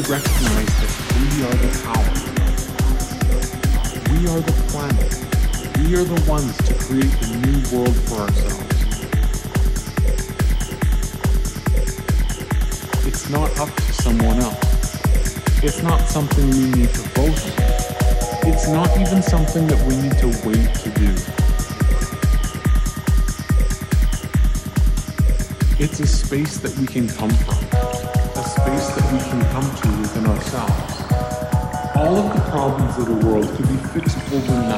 We recognize that we are the power. We are the planet. We are the ones to create the new world for ourselves. It's not up to someone else. It's not something we need to vote on. It's not even something that we need to wait to do. It's a space that we can come from, the world could be fixed overnight